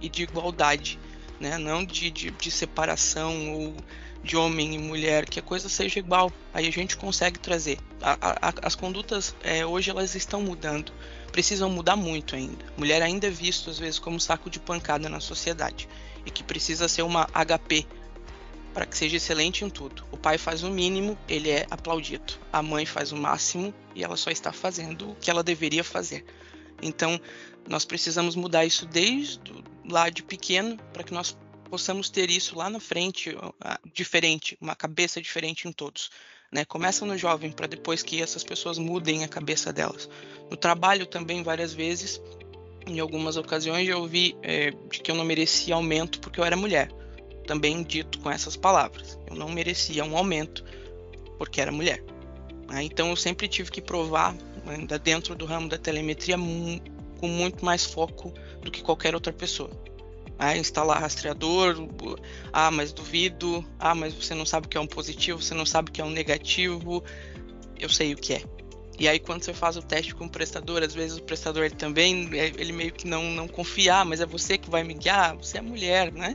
e de igualdade, né? não de, de, de separação ou de homem e mulher, que a coisa seja igual. Aí a gente consegue trazer. A, a, as condutas é, hoje elas estão mudando, precisam mudar muito ainda. Mulher ainda é visto às vezes como saco de pancada na sociedade e que precisa ser uma HP para que seja excelente em tudo. O pai faz o mínimo, ele é aplaudido. A mãe faz o máximo e ela só está fazendo o que ela deveria fazer. Então, nós precisamos mudar isso desde lá de pequeno para que nós possamos ter isso lá na frente diferente, uma cabeça diferente em todos. Né? Começa no jovem para depois que essas pessoas mudem a cabeça delas. No trabalho também várias vezes, em algumas ocasiões eu ouvi é, de que eu não merecia aumento porque eu era mulher. Também dito com essas palavras. Eu não merecia um aumento porque era mulher. Né? Então eu sempre tive que provar, ainda dentro do ramo da telemetria, com muito mais foco do que qualquer outra pessoa. Ah, instalar rastreador, ah, mas duvido, ah, mas você não sabe o que é um positivo, você não sabe o que é um negativo, eu sei o que é. E aí quando você faz o teste com o prestador, às vezes o prestador ele também, ele meio que não, não confia, ah, mas é você que vai me guiar, você é mulher, né?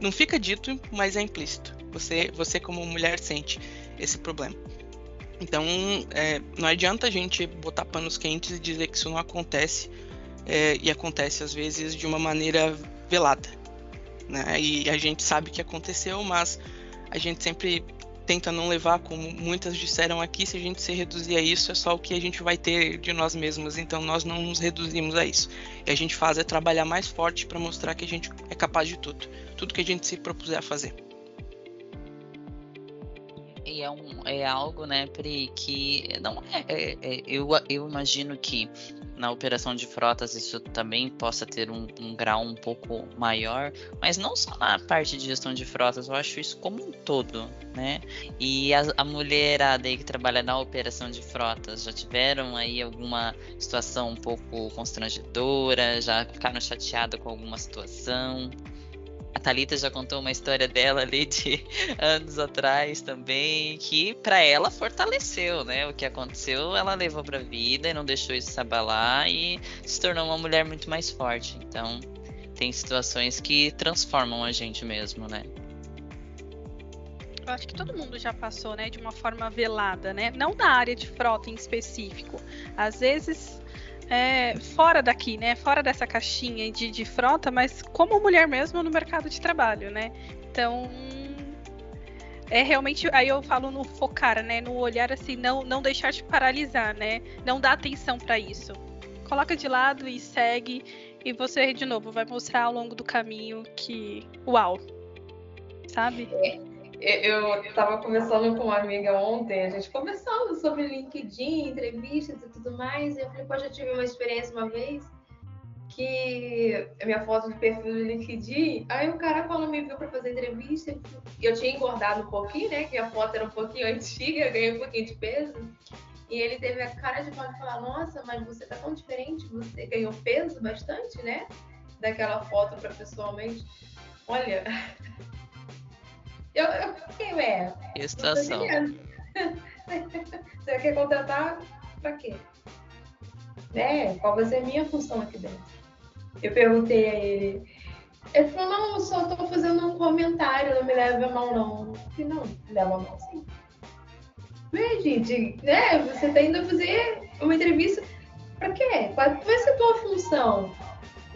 Não fica dito, mas é implícito. Você, você como mulher sente esse problema. Então, é, não adianta a gente botar panos quentes e dizer que isso não acontece. é, e acontece às vezes de uma maneira velada. Né? E a gente sabe que aconteceu, mas a gente sempre tenta não levar, como muitas disseram aqui, se a gente se reduzir a isso, é só o que a gente vai ter de nós mesmos. Então nós não nos reduzimos a isso. Que a gente faz é trabalhar mais forte para mostrar que a gente é capaz de tudo. Tudo que a gente se propuser a fazer. E é, um, é algo, né, Pri, que não é, é, é eu, eu imagino que na operação de frotas isso também possa ter um, um, grau um pouco maior, mas não só na parte de gestão de frotas, eu acho isso como um todo, né? E a, a mulherada aí que trabalha na operação de frotas já tiveram aí alguma situação um pouco constrangedora, já ficaram chateadas com alguma situação? A Thalita já contou uma história dela ali de anos atrás também, que para ela fortaleceu, né? O que aconteceu, ela levou para a vida e não deixou isso se abalar e se tornou uma mulher muito mais forte. Então, tem situações que transformam a gente mesmo, né? Eu acho que todo mundo já passou, né, de uma forma velada, né? Não na área de frota em específico. Às vezes é, fora daqui, né? Fora dessa caixinha de, de frota, mas como mulher mesmo no mercado de trabalho, né? Então é realmente aí eu falo no focar, né, no olhar assim, não não deixar te paralisar, né? Não dá atenção para isso. Coloca de lado e segue e você de novo vai mostrar ao longo do caminho que uau. Sabe? É. Eu estava conversando com uma amiga ontem, a gente conversando sobre LinkedIn, entrevistas e tudo mais, e eu falei, pô, já tive uma experiência uma vez que a minha foto de perfil do LinkedIn, aí o cara quando me viu para fazer entrevista, eu tinha engordado um pouquinho, né, que a foto era um pouquinho antiga, eu ganhei um pouquinho de peso, e ele teve a cara de falar, nossa, mas você tá tão diferente, você ganhou peso bastante, né, daquela foto para pessoalmente. Olha, Eu, eu fiquei, ué. Que situação. Você quer contratar pra quê? Né? Qual vai ser a minha função aqui dentro? Eu perguntei a ele. Ele falou, não, eu só tô fazendo um comentário, não me leve a mão, não. Eu falei, não, leva a mão sim. Ué, gente, né? Você tá indo fazer uma entrevista pra quê? Qual vai ser a tua função?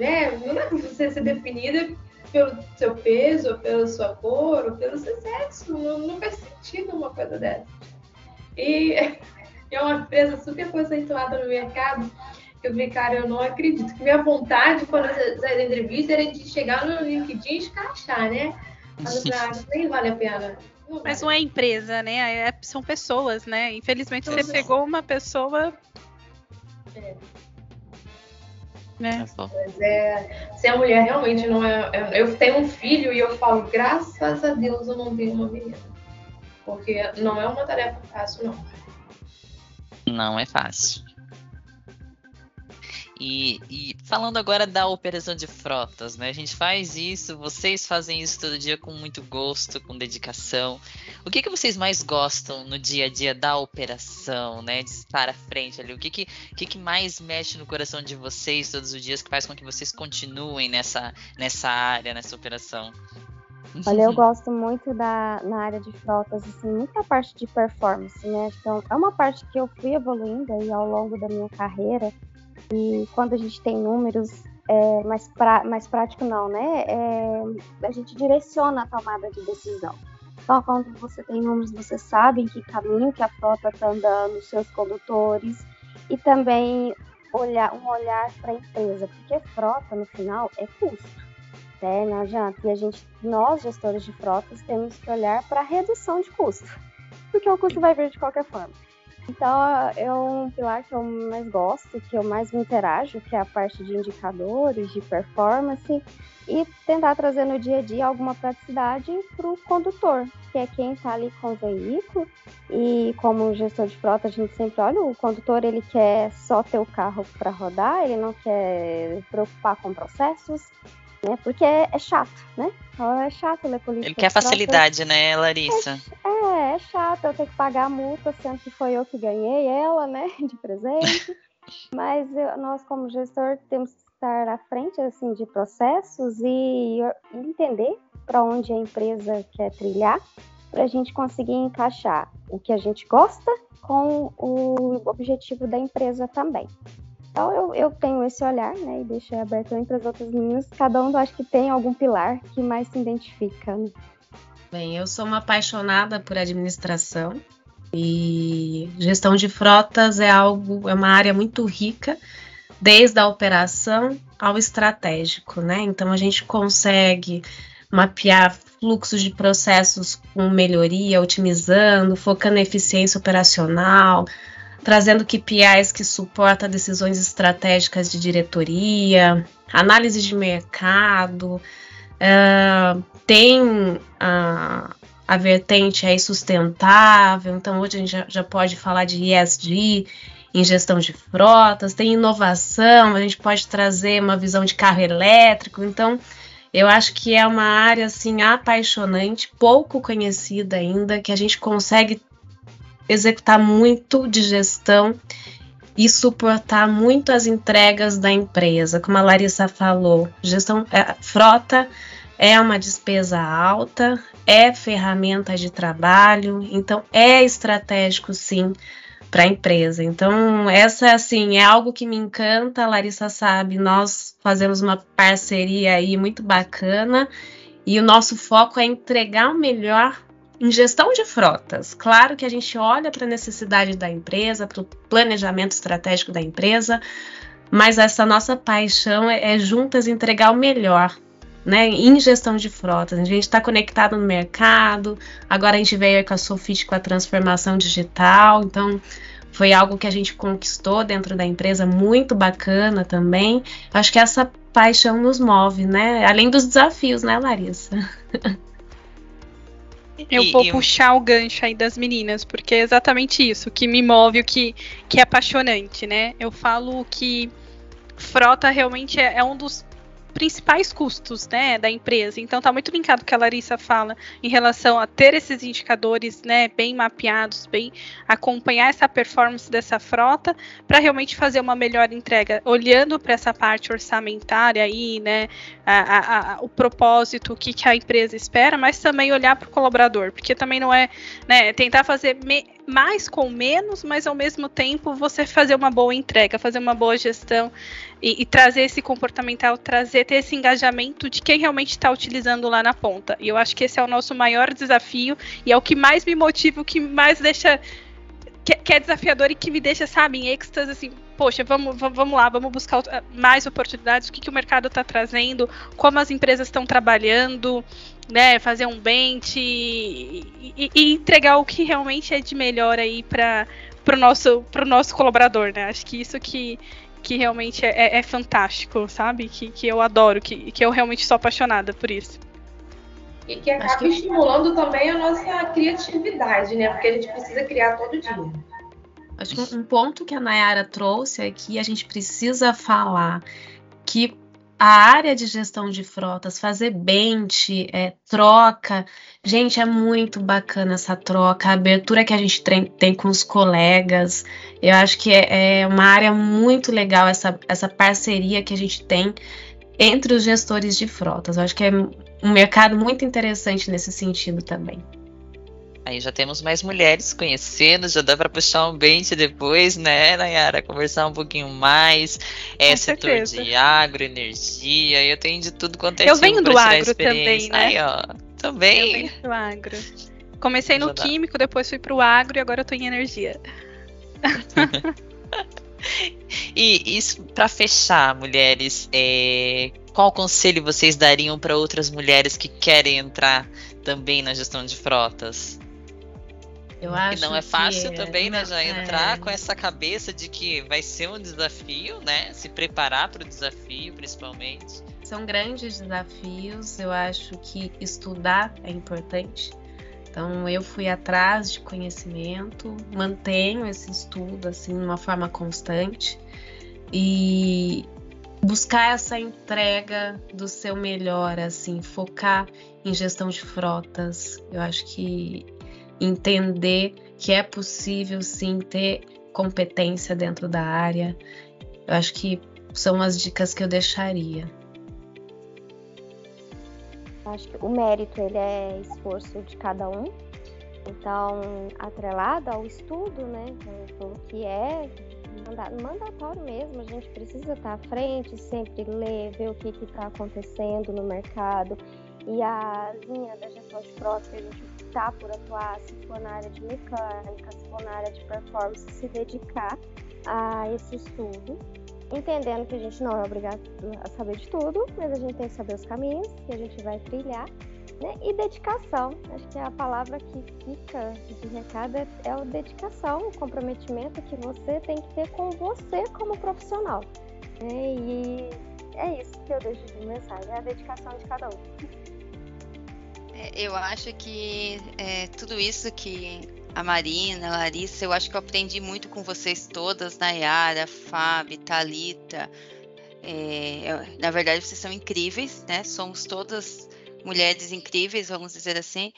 Né? Não é pra você ser definida pelo seu peso, ou pela sua cor, ou pelo seu sexo. Não, não faz sentido uma coisa dessa. E é uma empresa super conceituada no mercado. Eu falei, cara, eu não acredito. Que minha vontade, quando eu saí da entrevista, era de chegar no LinkedIn e escrachar, né? Mas eu falei, ah, nem vale a pena. Não Mas não é empresa, né? É, são pessoas, né? Infelizmente, você pegou uma pessoa. É né? Mas é, se a mulher realmente não é, é. Eu tenho um filho e eu falo, graças a Deus eu não tenho uma menina. Porque não é uma tarefa fácil, não. Não é fácil. E, e, falando agora da operação de frotas, né? A gente faz isso, vocês fazem isso todo dia com muito gosto, com dedicação. O que, que vocês mais gostam no dia a dia da operação, né? De estar à frente ali? O que, que, que, que mais mexe no coração de vocês todos os dias que faz com que vocês continuem nessa, nessa área, nessa operação? Olha, eu gosto muito da na área de frotas, assim, muita parte de performance, né? Então, é uma parte que eu fui evoluindo aí ao longo da minha carreira e quando a gente tem números, é, mais, pra, mais prático não, né? É, a gente direciona a tomada de decisão. Então, quando você tem números, você sabe em que caminho que a frota está andando, seus condutores, e também olhar, um olhar para a empresa, porque frota, no final, é custo. Né? Não adianta. E a gente, nós, gestores de frotas, temos que olhar para a redução de custo, porque o custo vai vir de qualquer forma. Então, é um pilar que eu mais gosto, que eu mais me interajo, que é a parte de indicadores, de performance, e tentar trazer no dia a dia alguma praticidade para o condutor, que é quem está ali com o veículo. E como gestor de frota, a gente sempre olha, o condutor ele quer só ter o carro para rodar, ele não quer preocupar com processos, né? Porque é, é chato, né? Então é chato ler política. Ele quer facilidade, né, Larissa? É, é, é, chato eu ter que pagar a multa, sendo que foi eu que ganhei ela, né, de presente. Mas eu, nós, como gestor, temos que estar à frente, assim, de processos e entender para onde a empresa quer trilhar, para a gente conseguir encaixar o que a gente gosta com o objetivo da empresa também. Então eu, eu tenho esse olhar, né, e deixei aberto para as outras meninas. Cada um acho que tem algum pilar que mais se identifica. Né? Bem, eu sou uma apaixonada por administração e gestão de frotas é algo, é uma área muito rica, desde a operação ao estratégico, né? Então a gente consegue mapear fluxos de processos com melhoria, otimizando, focando na eficiência operacional, trazendo KPIs que suportam decisões estratégicas de diretoria, análise de mercado, uh, tem a, a vertente aí sustentável, então hoje a gente já, já pode falar de ESG em gestão de frotas, tem inovação, a gente pode trazer uma visão de carro elétrico, então eu acho que é uma área assim apaixonante, pouco conhecida ainda, que a gente consegue executar muito de gestão e suportar muito as entregas da empresa. Como a Larissa falou, gestão é, frota é uma despesa alta, é ferramenta de trabalho, então é estratégico sim para a empresa. Então, essa assim é algo que me encanta, a Larissa sabe, nós fazemos uma parceria aí muito bacana e o nosso foco é entregar o melhor em gestão de frotas. Claro que a gente olha para a necessidade da empresa, para o planejamento estratégico da empresa, mas essa nossa paixão é, é juntas entregar o melhor né, em gestão de frotas. A gente está conectado no mercado, agora a gente veio com a Sofit com a transformação digital, então foi algo que a gente conquistou dentro da empresa, muito bacana também. Acho que essa paixão nos move, né? Além dos desafios, né, Larissa? Eu vou puxar o gancho aí das meninas, porque é exatamente isso que me move, o que, que é apaixonante, né? Eu falo que frota realmente é, é um dos principais custos né, da empresa. Então está muito linkado o que a Larissa fala em relação a ter esses indicadores né, bem mapeados, bem acompanhar essa performance dessa frota para realmente fazer uma melhor entrega, olhando para essa parte orçamentária aí, né, a, a, a, o propósito, o que, que a empresa espera, mas também olhar para o colaborador, porque também não é né, tentar fazer me, mais com menos, mas ao mesmo tempo você fazer uma boa entrega, fazer uma boa gestão e, e trazer esse comportamental, trazer ter esse engajamento de quem realmente está utilizando lá na ponta. E eu acho que esse é o nosso maior desafio e é o que mais me motiva, o que mais deixa que, que, é desafiador e que me deixa, sabe, em êxtase, assim, poxa, vamos, vamos lá, vamos buscar mais oportunidades, o que, que o mercado está trazendo, como as empresas estão trabalhando, né, fazer um bench e, e, e, entregar o que realmente é de melhor aí para o nosso, nosso colaborador, né, acho que isso que, que realmente é, é, é fantástico, sabe, que, que eu adoro, que, que eu realmente sou apaixonada por isso. E que acaba que... estimulando também a nossa criatividade, né? Porque a gente precisa criar todo dia. Acho que um ponto que a Nayara trouxe é que a gente precisa falar que a área de gestão de frotas, fazer bench, é, troca, gente, é muito bacana essa troca, a abertura que a gente tem, tem com os colegas. Eu acho que é, é uma área muito legal essa, essa parceria que a gente tem entre os gestores de frotas. Eu acho que é um mercado muito interessante nesse sentido também. Aí já temos mais mulheres conhecendo, já dá para puxar um bench depois, né, Nayara? Conversar um pouquinho mais. É Com setor certeza. de agro, energia, eu tenho de tudo quanto é Eu venho do agro também, né? Aí, ó, também. Eu venho do agro. Comecei no químico, depois fui pro agro e agora eu tô em energia. e isso para fechar, mulheres, é, qual conselho vocês dariam para outras mulheres que querem entrar também na gestão de frotas? Eu acho que não é fácil que também, né, já entrar é... com essa cabeça de que vai ser um desafio, né? Se preparar para o desafio, principalmente. São grandes desafios. Eu acho que estudar é importante. Então eu fui atrás de conhecimento, mantenho esse estudo assim de uma forma constante e buscar essa entrega do seu melhor, assim, focar em gestão de frotas. Eu acho que entender que é possível sim ter competência dentro da área. Eu acho que são as dicas que eu deixaria. Acho que o mérito ele é esforço de cada um. Então, atrelado ao estudo, né, pelo que é mandatório mesmo, a gente precisa estar à frente, sempre ler, ver o que está acontecendo no mercado. E a linha da gestão de a gente está por atuar, se for na área de mecânica, se for na área de performance, se dedicar a esse estudo, entendendo que a gente não é obrigado a saber de tudo, mas a gente tem que saber os caminhos que a gente vai trilhar né? E dedicação, acho que a palavra que fica de recado é, é o dedicação, o comprometimento que você tem que ter com você como profissional. Né? E é isso que eu deixo de mensagem, é a dedicação de cada um. É, eu acho que é, tudo isso que a Marina, a Larissa, eu acho que eu aprendi muito com vocês todas, Nayara, Fábio, Talita. É, na verdade, vocês são incríveis, né? Somos todas mulheres incríveis, vamos dizer assim.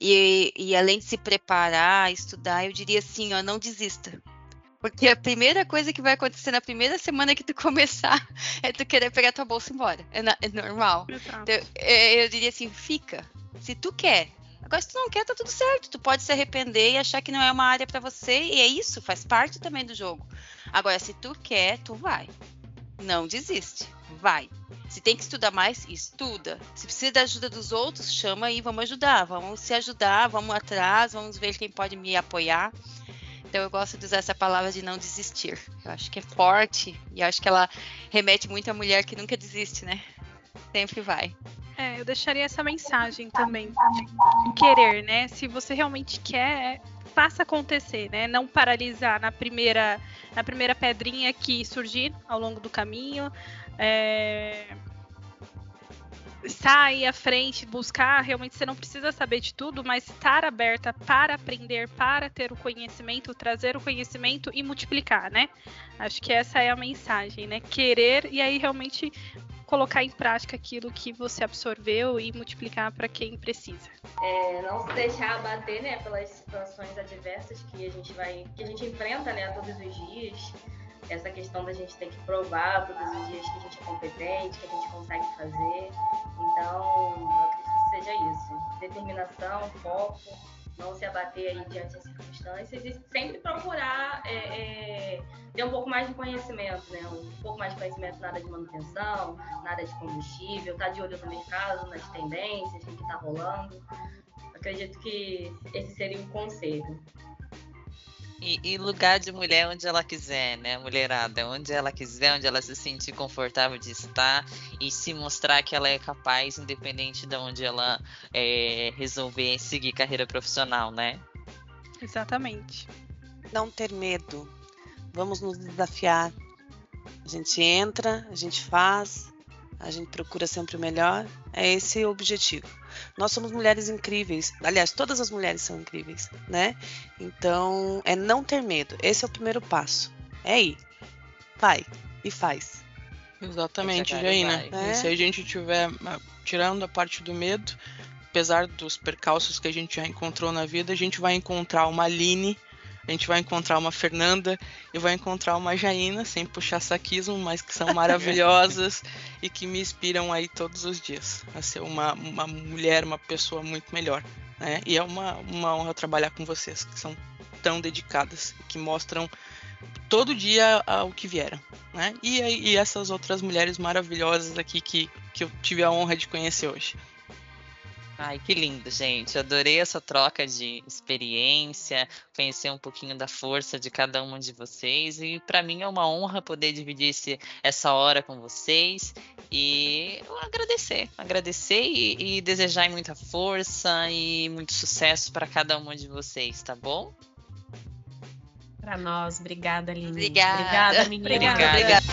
E, e além de se preparar, estudar, eu diria assim, ó, não desista. Porque a primeira coisa que vai acontecer na primeira semana que tu começar é tu querer pegar tua bolsa e ir embora. É, é normal. Então, eu, eu diria assim, fica. Se tu quer. Agora, se tu não quer, tá tudo certo. Tu pode se arrepender e achar que não é uma área para você. E é isso, faz parte também do jogo. Agora, se tu quer, tu vai. Não desiste. Vai. Se tem que estudar mais, estuda. Se precisa da ajuda dos outros, chama aí, vamos ajudar, vamos se ajudar, vamos atrás, vamos ver quem pode me apoiar. Então eu gosto de usar essa palavra de não desistir. Eu acho que é forte e acho que ela remete muito à mulher que nunca desiste, né? Sempre vai. É, eu deixaria essa mensagem também querer, né? Se você realmente quer, faça acontecer, né? Não paralisar na primeira, na primeira pedrinha que surgir ao longo do caminho, é, sair à frente, buscar, realmente você não precisa saber de tudo, mas estar aberta para aprender, para ter o conhecimento, trazer o conhecimento e multiplicar, né? Acho que essa é a mensagem, né? Querer e aí realmente colocar em prática aquilo que você absorveu e multiplicar para quem precisa. É, não se deixar abater, né, pelas situações adversas que a gente vai, que a gente enfrenta, né, todos os dias essa questão da gente ter que provar todos os dias que a gente é competente, que a gente consegue fazer. Então, eu acredito que seja isso. Determinação, foco, não se abater aí diante das circunstâncias e sempre procurar é, é, ter um pouco mais de conhecimento, né? Um pouco mais de conhecimento nada de manutenção, nada de combustível, tá de olho no mercado, nas tendências, o que está rolando. Acredito que esse seria o conselho. E, e, lugar de mulher onde ela quiser, né, mulherada? Onde ela quiser, onde ela se sentir confortável de estar e se mostrar que ela é capaz, independente de onde ela é, resolver seguir carreira profissional, né? Exatamente. Não ter medo. Vamos nos desafiar. A gente entra, a gente faz, a gente procura sempre o melhor. É esse o objetivo. Nós somos mulheres incríveis. Aliás, todas as mulheres são incríveis, né? Então, é não ter medo. Esse é o primeiro passo. É ir. Vai e faz. Exatamente, Jaina. É. E se a gente tiver ah, tirando a parte do medo, apesar dos percalços que a gente já encontrou na vida, a gente vai encontrar uma Aline a gente vai encontrar uma Fernanda e vai encontrar uma Jaina, sem puxar saquismo, mas que são maravilhosas e que me inspiram aí todos os dias a ser uma, uma mulher, uma pessoa muito melhor. Né? E é uma, uma honra trabalhar com vocês, que são tão dedicadas, que mostram todo dia o que vieram. Né? E, e essas outras mulheres maravilhosas aqui que, que eu tive a honra de conhecer hoje. Ai, que lindo, gente. Adorei essa troca de experiência, conhecer um pouquinho da força de cada uma de vocês. E para mim é uma honra poder dividir esse, essa hora com vocês. E agradecer, agradecer e, e desejar muita força e muito sucesso para cada uma de vocês, tá bom? Para nós, obrigada, Aline. Obrigada. Obrigada, menina. Obrigada. obrigada.